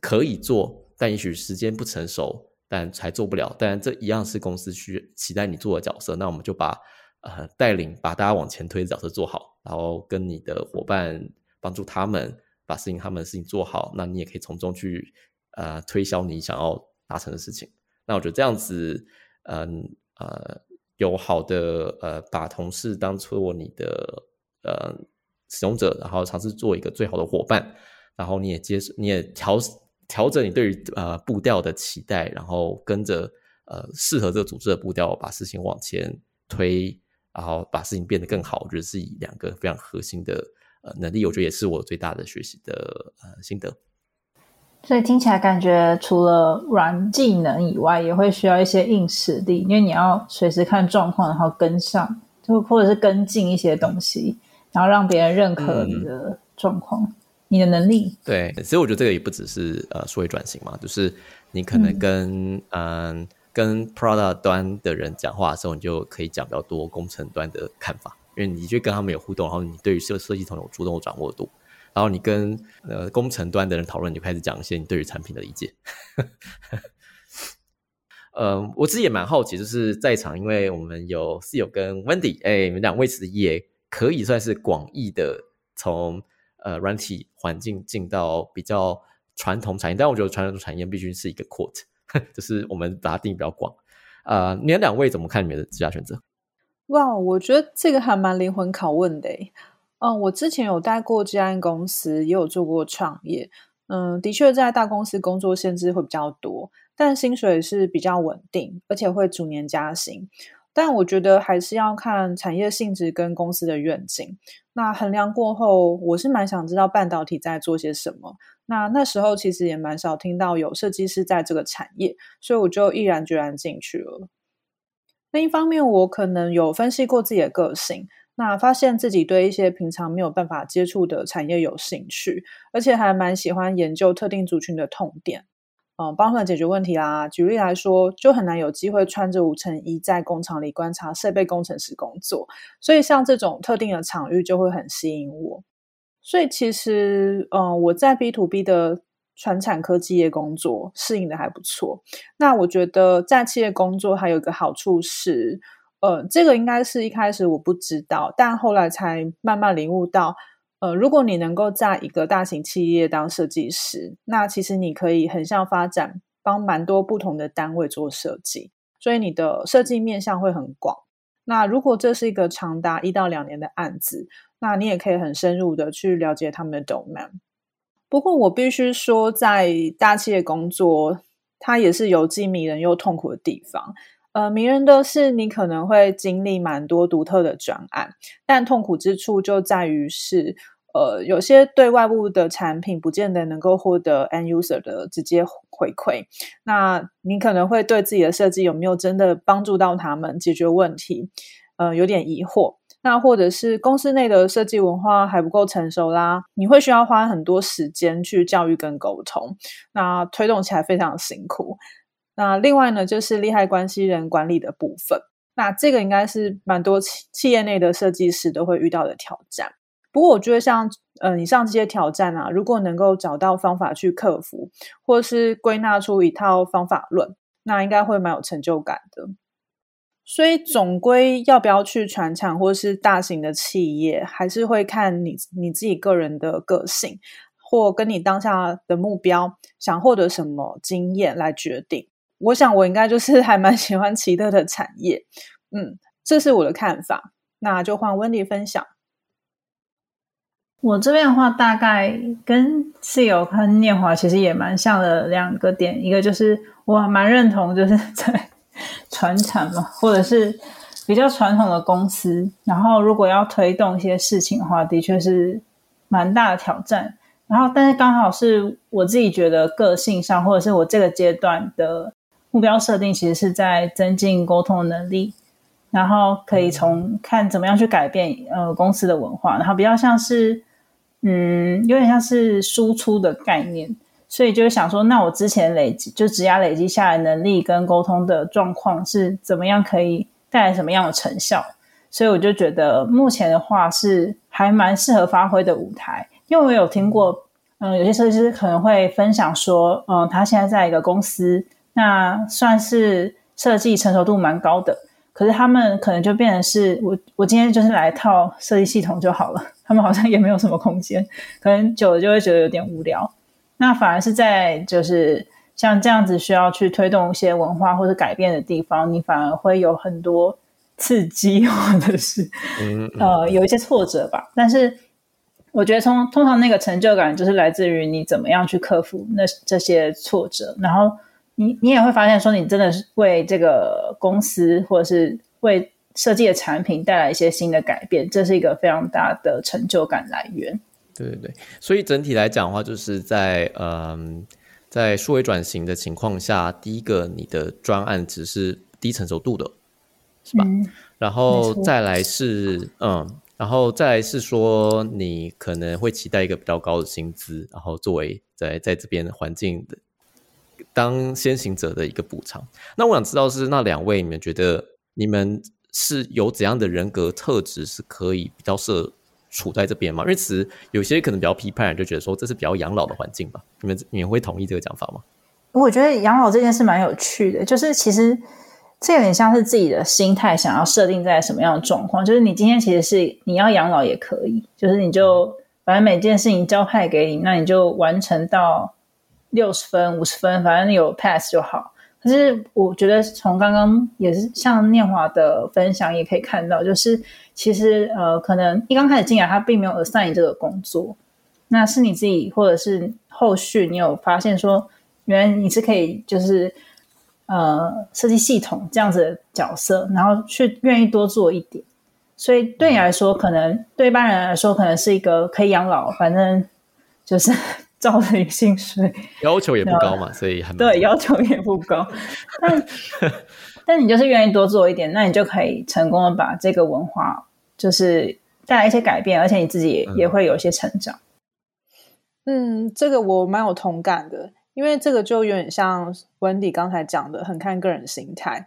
可以做，但也许时间不成熟，但还做不了。但这一样是公司需期待你做的角色，那我们就把呃带领把大家往前推的角色做好，然后跟你的伙伴帮助他们把事情他们的事情做好，那你也可以从中去呃推销你想要达成的事情。那我觉得这样子，嗯呃，有好的呃把同事当做你的呃使用者，然后尝试做一个最好的伙伴，然后你也接受，你也调。调整你对于呃步调的期待，然后跟着呃适合这个组织的步调，把事情往前推，然后把事情变得更好。我觉得是以两个非常核心的呃能力，我觉得也是我最大的学习的呃心得。所以听起来感觉除了软技能以外，也会需要一些硬实力，因为你要随时看状况，然后跟上，就或者是跟进一些东西，然后让别人认可你的状况。你的能力对，所以我觉得这个也不只是呃，数位转型嘛，就是你可能跟嗯跟 product 端的人讲话的时候，你就可以讲比较多工程端的看法，因为你就跟他们有互动，然后你对于设设计统有主动掌握度，然后你跟呃工程端的人讨论，你就开始讲一些你对于产品的理解。*laughs* 呃，我自己也蛮好奇，就是在场，因为我们有室友跟 Wendy，哎，你们两位其实也可以算是广义的从。呃，软体环境进到比较传统产业，但我觉得传统产业必须是一个 quote，*laughs* 就是我们把它定义比较广。呃，你们两位怎么看你们的职业选择？哇，我觉得这个还蛮灵魂拷问的。嗯，我之前有待过这家公司，也有做过创业。嗯，的确在大公司工作限制会比较多，但薪水是比较稳定，而且会逐年加薪。但我觉得还是要看产业性质跟公司的愿景。那衡量过后，我是蛮想知道半导体在做些什么。那那时候其实也蛮少听到有设计师在这个产业，所以我就毅然决然进去了。另一方面，我可能有分析过自己的个性，那发现自己对一些平常没有办法接触的产业有兴趣，而且还蛮喜欢研究特定族群的痛点。嗯，帮他们解决问题啦。举例来说，就很难有机会穿着无尘衣在工厂里观察设备工程师工作，所以像这种特定的场域就会很吸引我。所以其实，嗯，我在 B to B 的传产科技业工作适应的还不错。那我觉得在企业工作还有一个好处是，呃，这个应该是一开始我不知道，但后来才慢慢领悟到。呃，如果你能够在一个大型企业当设计师，那其实你可以横向发展，帮蛮多不同的单位做设计，所以你的设计面向会很广。那如果这是一个长达一到两年的案子，那你也可以很深入的去了解他们的 domain。不过我必须说，在大企业工作，它也是有既迷人又痛苦的地方。呃，迷人的是你可能会经历蛮多独特的转案，但痛苦之处就在于是，呃，有些对外部的产品不见得能够获得 end user 的直接回馈。那你可能会对自己的设计有没有真的帮助到他们解决问题，呃，有点疑惑。那或者是公司内的设计文化还不够成熟啦，你会需要花很多时间去教育跟沟通，那推动起来非常辛苦。那另外呢，就是利害关系人管理的部分。那这个应该是蛮多企企业内的设计师都会遇到的挑战。不过，我觉得像呃以上这些挑战啊，如果能够找到方法去克服，或是归纳出一套方法论，那应该会蛮有成就感的。所以，总归要不要去传产或是大型的企业，还是会看你你自己个人的个性，或跟你当下的目标想获得什么经验来决定。我想，我应该就是还蛮喜欢奇特的产业，嗯，这是我的看法。那就换温迪分享。我这边的话，大概跟室友跟念华其实也蛮像的两个点，一个就是我蛮认同，就是 *laughs* 在传产嘛，或者是比较传统的公司，然后如果要推动一些事情的话，的确是蛮大的挑战。然后，但是刚好是我自己觉得个性上，或者是我这个阶段的。目标设定其实是在增进沟通能力，然后可以从看怎么样去改变呃公司的文化，然后比较像是嗯有点像是输出的概念，所以就是想说，那我之前累积就职压累积下来能力跟沟通的状况是怎么样，可以带来什么样的成效？所以我就觉得目前的话是还蛮适合发挥的舞台，因为我有听过嗯有些设计师可能会分享说，嗯他现在在一个公司。那算是设计成熟度蛮高的。可是他们可能就变成是我，我今天就是来套设计系统就好了。他们好像也没有什么空间，可能久了就会觉得有点无聊。那反而是在就是像这样子需要去推动一些文化或者改变的地方，你反而会有很多刺激或者是呃有一些挫折吧。但是我觉得从通常那个成就感就是来自于你怎么样去克服那这些挫折，然后。你你也会发现，说你真的是为这个公司或者是为设计的产品带来一些新的改变，这是一个非常大的成就感来源。对对对，所以整体来讲的话，就是在嗯，在数位转型的情况下，第一个你的专案只是低成熟度的，是吧？然后再来是嗯，然后再来是说你可能会期待一个比较高的薪资，然后作为在在这边环境的。当先行者的一个补偿。那我想知道是那两位，你们觉得你们是有怎样的人格特质是可以比较适合处在这边吗？因为其实有些可能比较批判，就觉得说这是比较养老的环境吧。你们你们会同意这个讲法吗？我觉得养老这件事蛮有趣的，就是其实这有点像是自己的心态想要设定在什么样的状况。就是你今天其实是你要养老也可以，就是你就反正每件事情交派给你，那你就完成到。六十分、五十分，反正有 pass 就好。可是我觉得从刚刚也是像念华的分享也可以看到，就是其实呃，可能一刚开始进来，他并没有 assign 这个工作，那是你自己或者是后续你有发现说，原来你是可以就是呃设计系统这样子的角色，然后去愿意多做一点。所以对你来说，可能对一般人来说，可能是一个可以养老，反正就是。照着薪水 *laughs* 要求也不高嘛，所以还对要求也不高，*laughs* 但但你就是愿意多做一点，那你就可以成功的把这个文化就是带来一些改变，而且你自己也也会有一些成长。嗯，这个我蛮有同感的，因为这个就有点像温迪刚才讲的，很看个人心态。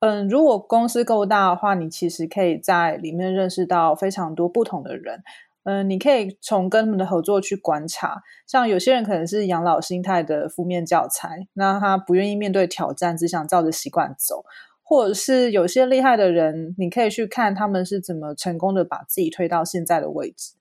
嗯，如果公司够大的话，你其实可以在里面认识到非常多不同的人。嗯，你可以从跟他们的合作去观察，像有些人可能是养老心态的负面教材，那他不愿意面对挑战，只想照着习惯走；或者是有些厉害的人，你可以去看他们是怎么成功的把自己推到现在的位置。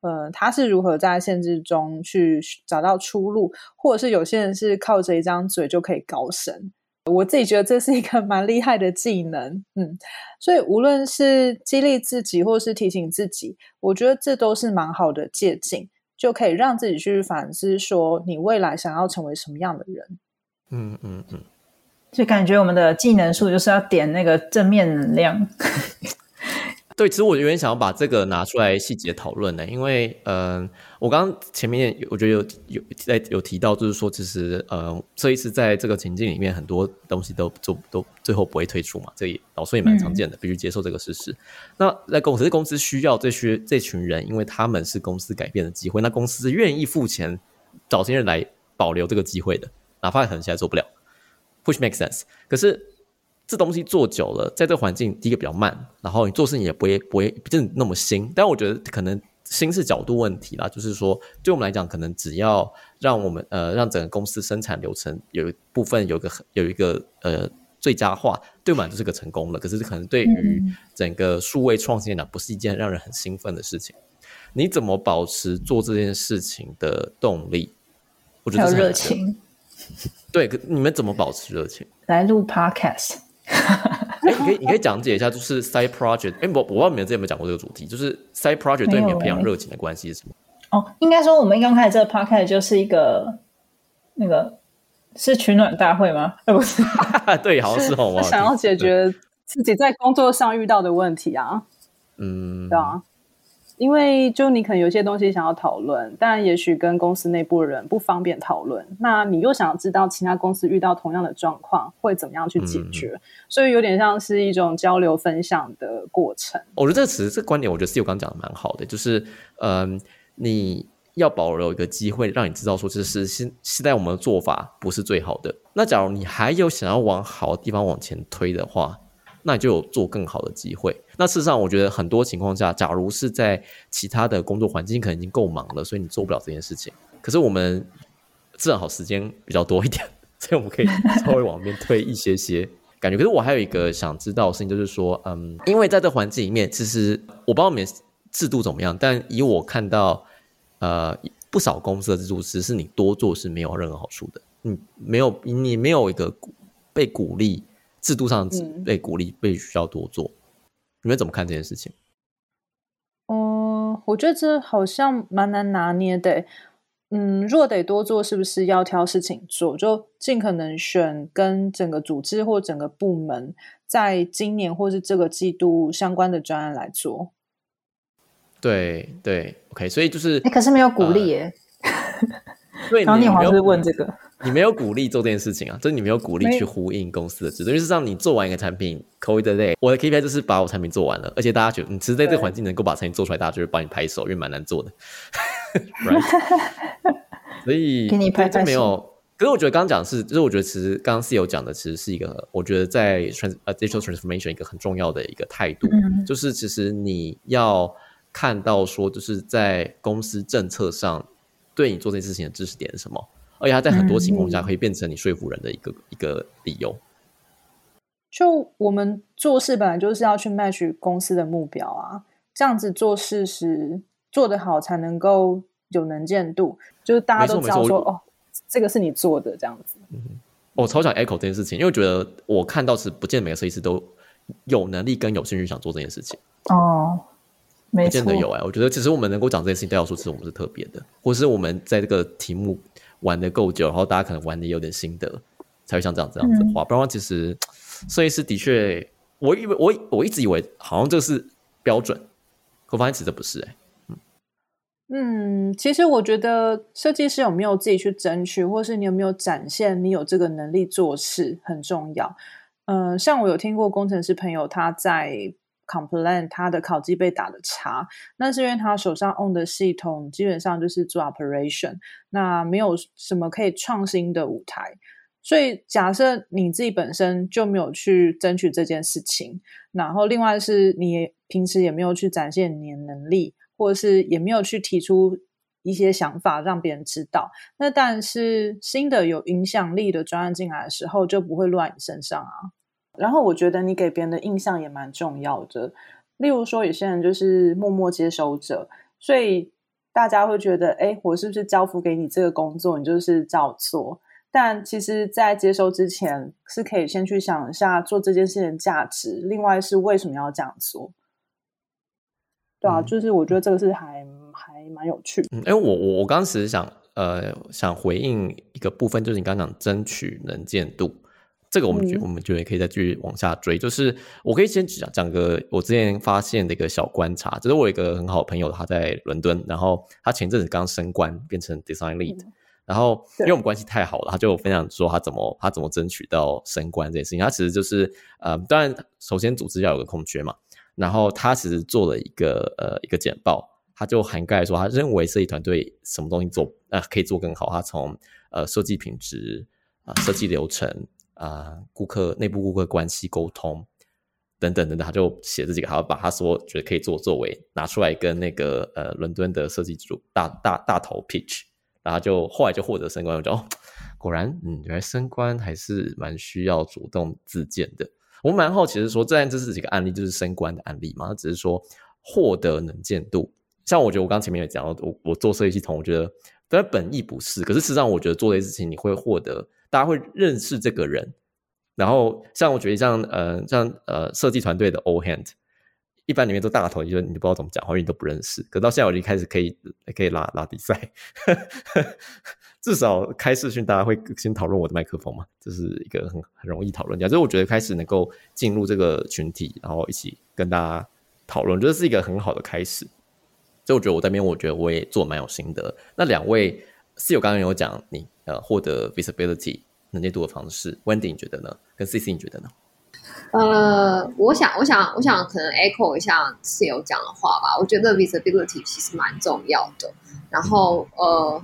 呃，他是如何在限制中去找到出路，或者是有些人是靠着一张嘴就可以高升。我自己觉得这是一个蛮厉害的技能，嗯，所以无论是激励自己，或是提醒自己，我觉得这都是蛮好的借鉴，就可以让自己去反思，说你未来想要成为什么样的人。嗯嗯嗯，就感觉我们的技能数就是要点那个正面能量。对，其实我有点想要把这个拿出来细节讨论呢，因为，嗯，我刚刚前面我觉得有有在有提到，就是说，其实，呃，设计师在这个情境里面，很多东西都都都最后不会退出嘛，这也老师也蛮常见的，必须接受这个事实。那在公司，公司需要这些这群人，因为他们是公司改变的机会，那公司是愿意付钱找这些人来保留这个机会的，哪怕可能现在做不了，push make sense，可是。这东西做久了，在这个环境，第一个比较慢，然后你做事情也不会不会真的那么新。但我觉得可能新是角度问题啦，就是说，对我们来讲，可能只要让我们呃让整个公司生产流程有一部分有一个有一个呃最佳化，对我们就是个成功了。可是可能对于整个数位创新来讲，不是一件让人很兴奋的事情。你怎么保持做这件事情的动力？我觉得热情。对，你们怎么保持热情？来录 Podcast。*laughs* 哎，你可以你可以讲解一下，就是 side project。哎，我我不知道你们之前有没有讲过这个主题，就是 side project 对你们培养热情的关系是什么？哦，应该说我们刚开始这个 podcast 就是一个那个是取暖大会吗？不是，*laughs* 对，好像是哦。想要解决自己在工作上遇到的问题啊。嗯，对啊。因为就你可能有些东西想要讨论，但也许跟公司内部的人不方便讨论。那你又想要知道其他公司遇到同样的状况会怎么样去解决，所以有点像是一种交流分享的过程。我觉得这个词、这个观点，我觉得 C 我刚讲的蛮好的，就是嗯，你要保留一个机会，让你知道说，这是现现在我们的做法不是最好的。那假如你还有想要往好的地方往前推的话。那你就有做更好的机会。那事实上，我觉得很多情况下，假如是在其他的工作环境，可能已经够忙了，所以你做不了这件事情。可是我们正好时间比较多一点，所以我们可以 *laughs* 稍微往边推一些些感觉。可是我还有一个想知道的事情，就是说，嗯，因为在这环境里面，其实我不知道你们制度怎么样，但以我看到，呃，不少公司的制度，其实是你多做是没有任何好处的。你没有，你没有一个被鼓励，制度上被鼓励，被需要多做。你们怎么看这件事情？嗯，我觉得这好像蛮难拿捏的。嗯，若得多做，是不是要挑事情做？就尽可能选跟整个组织或整个部门在今年或是这个季度相关的专案来做。对对，OK，所以就是，你可是没有鼓励耶。对，*laughs* 然后你还是问这个。你没有鼓励做这件事情啊，*laughs* 就是你没有鼓励去呼应公司的制度。就是让你做完一个产品，code day，我的 KPI 就是把我产品做完了，而且大家觉得你其实在这个环境能够把产品做出来，大家就会帮你拍手，因为蛮难做的。*laughs* 所以给你拍拍没有。可是我觉得刚刚讲是，就是我觉得其实刚刚 C 友讲的，其实是一个我觉得在 trans 呃 digital transformation 一个很重要的一个态度，就是其实你要看到说，就是在公司政策上对你做这件事情的知识点是什么。而且它在很多情况下可以变成你说服人的一个一个理由。就我们做事本来就是要去 match 公司的目标啊，这样子做事时做得好才能够有能见度，就是大家都知道说哦，这个是你做的这样子。嗯，我超想 echo 这件事情，因为觉得我看到是不见每个设计师都有能力跟有兴趣想做这件事情。哦。不见得有哎，我觉得其实我们能够讲这件事情，都要说其实我们是特别的，或是我们在这个题目玩的够久，然后大家可能玩的有点心得，才会像这样这样子话。不然其实设计师的确，我以为我我一直以为好像这是标准，可发现其实不是哎。嗯，其实我觉得设计师有没有自己去争取，或是你有没有展现你有这个能力做事很重要。嗯，像我有听过工程师朋友他在。Complain，他的考绩被打的差，那是因为他手上 own 的系统基本上就是做 operation，那没有什么可以创新的舞台。所以假设你自己本身就没有去争取这件事情，然后另外是你平时也没有去展现你的能力，或者是也没有去提出一些想法让别人知道，那但是新的有影响力的专案进来的时候，就不会落在你身上啊。然后我觉得你给别人的印象也蛮重要的，例如说有些人就是默默接收者，所以大家会觉得，哎，我是不是交付给你这个工作，你就是照做？但其实，在接收之前，是可以先去想一下做这件事情的价值，另外是为什么要这样做？对啊，就是我觉得这个是还还蛮有趣。嗯，哎，我我我刚只是想呃想回应一个部分，就是你刚刚讲争取能见度。这个我们觉我们觉得可以再继续往下追，就是我可以先讲讲个我之前发现的一个小观察，就是我有一个很好的朋友，他在伦敦，然后他前阵子刚升官变成 design lead，然后因为我们关系太好了，他就分享说他怎么他怎么争取到升官这件事情。他其实就是呃，当然首先组织要有个空缺嘛，然后他其实做了一个呃一个简报，他就涵盖说他认为设计团队什么东西做呃可以做更好，他从呃设计品质啊设计流程。啊，顾客内部顾客关系沟通等等等等，他就写这几个，他把他说觉得可以做作为拿出来跟那个呃伦敦的设计组大大大头 pitch，然后就后来就获得升官。我就哦，果然，嗯，原来升官还是蛮需要主动自荐的。我蛮好奇是说，这这是几个案例，就是升官的案例嘛？只是说获得能见度，像我觉得我刚前面有讲到，我我做设计系统，我觉得但本意不是，可是实际上我觉得做这些事情，你会获得。大家会认识这个人，然后像我觉得像呃像呃设计团队的 Old Hand，一般里面都大头，就你都不知道怎么讲话，因为你都不认识。可到现在我就开始可以可以拉拉比赛，*laughs* 至少开视讯大家会先讨论我的麦克风嘛，这是一个很很容易讨论。讲，就我觉得开始能够进入这个群体，然后一起跟大家讨论，觉得是一个很好的开始。所以我觉得我在边，我觉得我也做蛮有心得。那两位室友刚刚有讲你。呃，获得 visibility 能见度的方式，Wendy 你觉得呢？跟 CC 你觉得呢？呃，我想，我想，我想可能 echo 一下室友讲的话吧。我觉得 visibility 其实蛮重要的。然后，呃，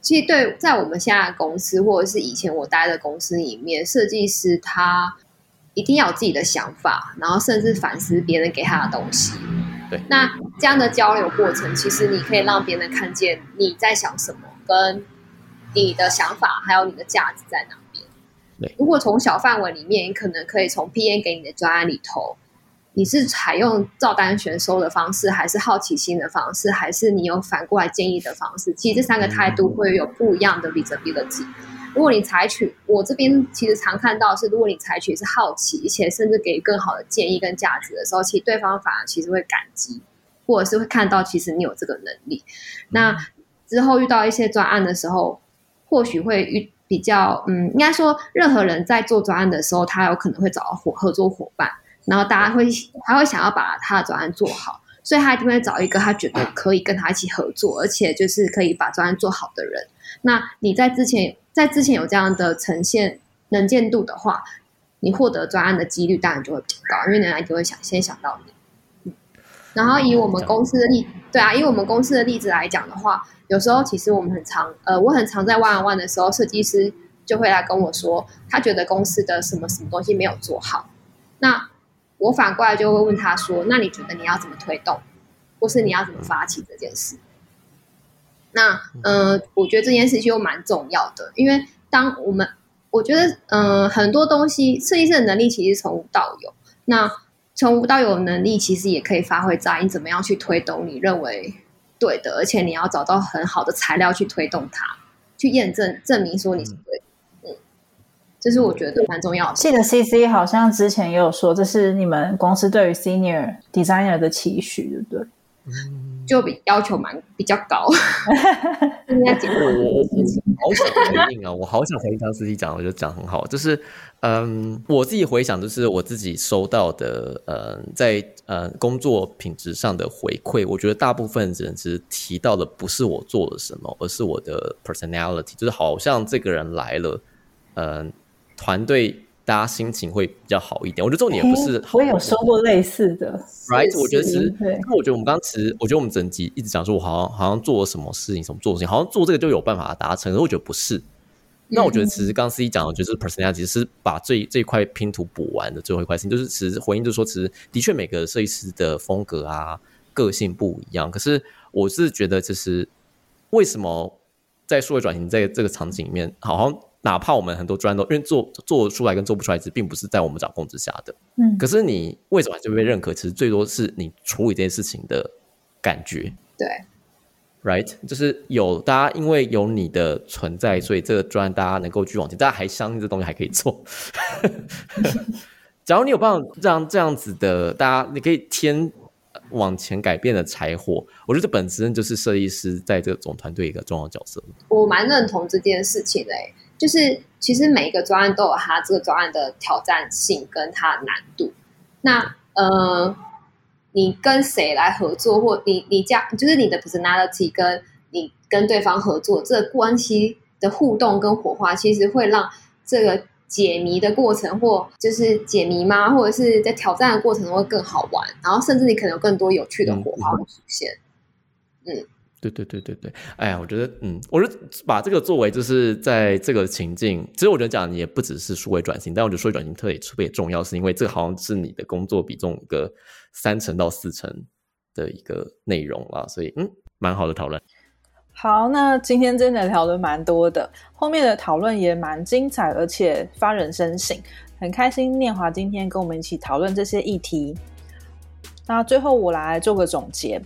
其实对在我们现在公司，或者是以前我待的公司里面，设计师他一定要有自己的想法，然后甚至反思别人给他的东西。对，那这样的交流过程，其实你可以让别人看见你在想什么，跟你的想法还有你的价值在哪？对，如果从小范围里面，你可能可以从 P N 给你的专案里头，你是采用照单全收的方式，还是好奇心的方式，还是你有反过来建议的方式？其实这三个态度会有不一样的 visibility。如果你采取我这边其实常看到是，如果你采取是好奇，且甚至给更好的建议跟价值的时候，其实对方反而其实会感激，或者是会看到其实你有这个能力。那之后遇到一些专案的时候，或许会遇比较嗯，应该说任何人在做专案的时候，他有可能会找到伙合作伙伴，然后大家会他会想要把他的专案做好，所以他一定会找一个他觉得可以跟他一起合作，而且就是可以把专案做好的人。那你在之前。在之前有这样的呈现能见度的话，你获得专案的几率当然就会比较高，因为人家就会想先想到你。然后以我们公司的例，对啊，以我们公司的例子来讲的话，有时候其实我们很常，呃，我很常在 one on one 的时候，设计师就会来跟我说，他觉得公司的什么什么东西没有做好。那我反过来就会问他说，那你觉得你要怎么推动，或是你要怎么发起这件事？那嗯，我觉得这件事情又蛮重要的，因为当我们我觉得嗯，很多东西设计师的能力其实从无到有，那从无到有能力其实也可以发挥在你怎么样去推动你认为对的，而且你要找到很好的材料去推动它，去验证证明说你是对的，嗯，这是我觉得蛮重要的。记得 C C 好像之前也有说，这是你们公司对于 Senior Designer 的期许，对不对？就比要求蛮比较高，*laughs* 应该讲我我我好想回应啊！我好想回应张司机讲，我觉得讲很好。就是嗯，我自己回想，就是我自己收到的，呃，在呃工作品质上的回馈，我觉得大部分人其实提到的不是我做了什么，而是我的 personality，就是好像这个人来了，嗯，团队。大家心情会比较好一点。我觉得重点也不是，我有说过类似的，right？我觉得其实，那我觉得我们刚其实，我觉得我们整集一直讲说，我好像好像做了什么事情，什么做事情，好像做这个就有办法达成。可是我觉得不是。那我觉得其实刚刚司机讲的，就是 personality 是把这这一块拼图补完的最后一块事情，就是其实回应就是说，其实的确每个设计师的风格啊、个性不一样。可是我是觉得，其实为什么在数位转型在这个场景里面，好像。哪怕我们很多专都因为做做出来跟做不出来，其实并不是在我们掌控之下的。嗯，可是你为什么就被认可？其实最多是你处理这件事情的感觉。对，right，就是有大家因为有你的存在，所以这个专大家能够去往前，大家还相信这东西还可以做。*laughs* 假如你有办法让这样子的大家，你可以添往前改变的柴火，我觉得这本身就是设计师在这个总团队一个重要角色。我蛮认同这件事情的。就是其实每一个专案都有它这个专案的挑战性跟它的难度。那呃，你跟谁来合作，或你你家就是你的 personality 跟你跟对方合作，这个关系的互动跟火花，其实会让这个解谜的过程，或就是解谜吗？或者是在挑战的过程中会更好玩，然后甚至你可能有更多有趣的火花会出现。嗯。对对对对对，哎呀，我觉得，嗯，我觉得把这个作为就是在这个情境，其实我觉得讲也不只是数位转型，但我觉得数位转型特别特别重要，是因为这好像是你的工作比重一个三成到四成的一个内容啦，所以嗯，蛮好的讨论。好，那今天真的聊的蛮多的，后面的讨论也蛮精彩，而且发人深省，很开心念华今天跟我们一起讨论这些议题。那最后我来做个总结。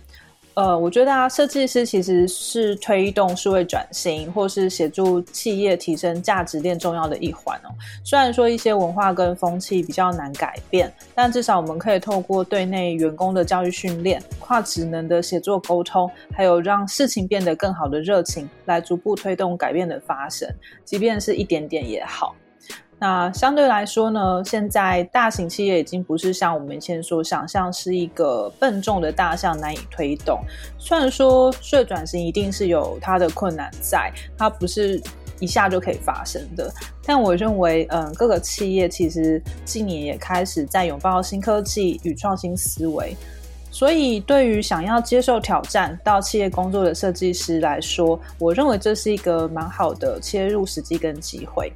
呃，我觉得啊，设计师其实是推动数位转型，或是协助企业提升价值链重要的一环哦。虽然说一些文化跟风气比较难改变，但至少我们可以透过对内员工的教育训练、跨职能的协作沟通，还有让事情变得更好的热情，来逐步推动改变的发生，即便是一点点也好。那相对来说呢，现在大型企业已经不是像我们以前所想象是一个笨重的大象难以推动。虽然说税转型一定是有它的困难在，它不是一下就可以发生的。但我认为，嗯，各个企业其实近年也开始在拥抱新科技与创新思维。所以，对于想要接受挑战到企业工作的设计师来说，我认为这是一个蛮好的切入时机跟机会。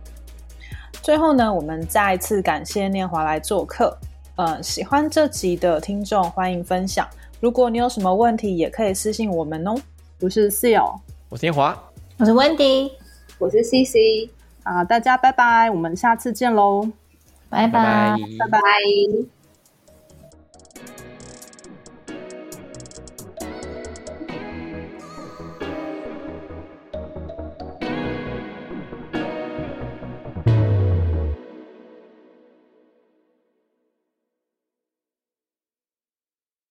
最后呢，我们再次感谢念华来做客。呃，喜欢这集的听众欢迎分享。如果你有什么问题，也可以私信我们哦。我是 Seal，我是念华，我是 Wendy，我是 CC。啊，大家拜拜，我们下次见喽，拜拜拜拜拜。